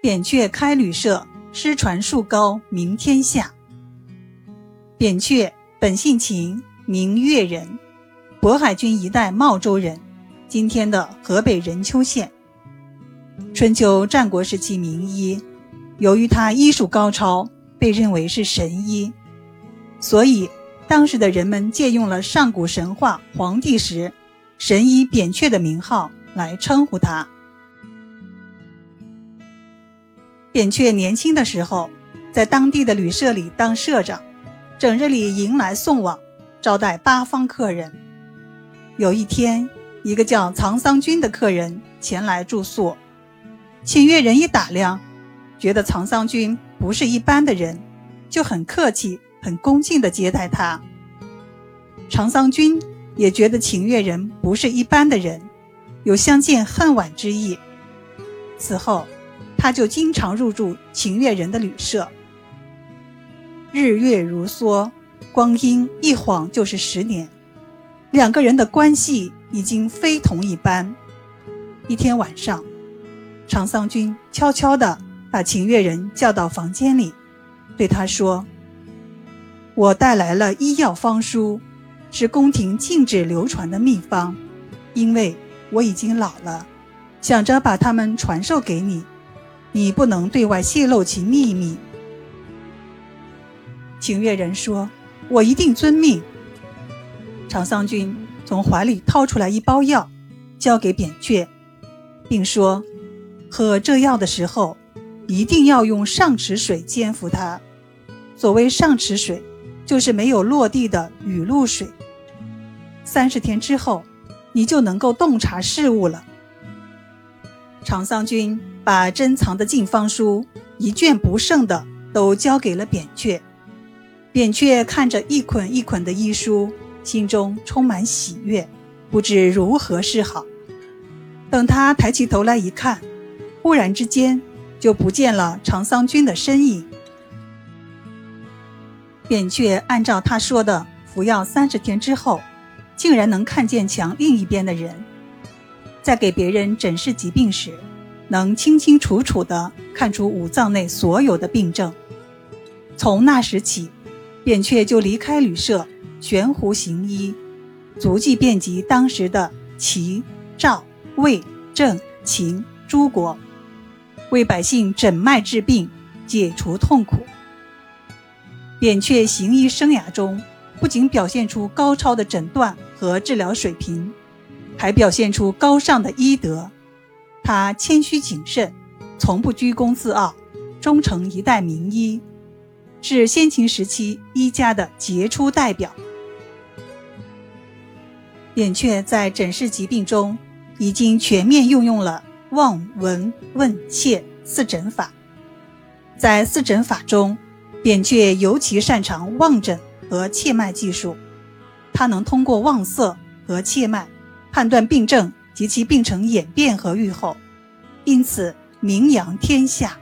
扁鹊开旅社，师传数高，名天下。扁鹊本姓秦，名越人，渤海郡一带茂州人，今天的河北任丘县。春秋战国时期名医，由于他医术高超，被认为是神医，所以当时的人们借用了上古神话黄帝时神医扁鹊的名号来称呼他。扁鹊年轻的时候，在当地的旅社里当社长，整日里迎来送往，招待八方客人。有一天，一个叫曹桑君的客人前来住宿。请越人一打量，觉得藏桑君不是一般的人，就很客气、很恭敬地接待他。长桑君也觉得秦越人不是一般的人，有相见恨晚之意。此后，他就经常入住秦越人的旅社。日月如梭，光阴一晃就是十年，两个人的关系已经非同一般。一天晚上。长桑君悄悄地把秦越人叫到房间里，对他说：“我带来了医药方书，是宫廷禁止流传的秘方，因为我已经老了，想着把它们传授给你，你不能对外泄露其秘密。”秦越人说：“我一定遵命。”长桑君从怀里掏出来一包药，交给扁鹊，并说。喝这药的时候，一定要用上池水煎服它。所谓上池水，就是没有落地的雨露水。三十天之后，你就能够洞察事物了。长桑君把珍藏的禁方书一卷不剩的都交给了扁鹊。扁鹊看着一捆一捆的医书，心中充满喜悦，不知如何是好。等他抬起头来一看，忽然之间，就不见了长桑君的身影。扁鹊按照他说的服药三十天之后，竟然能看见墙另一边的人，在给别人诊视疾病时，能清清楚楚地看出五脏内所有的病症。从那时起，扁鹊就离开旅社，悬壶行医，足迹遍及当时的齐、赵、魏、郑、秦诸国。为百姓诊脉治病，解除痛苦。扁鹊行医生涯中，不仅表现出高超的诊断和治疗水平，还表现出高尚的医德。他谦虚谨慎，从不居功自傲，终成一代名医，是先秦时期医家的杰出代表。扁鹊在诊视疾病中，已经全面运用了。望闻问切四诊法，在四诊法中，扁鹊尤其擅长望诊和切脉技术。他能通过望色和切脉判断病症及其病程演变和预后，因此名扬天下。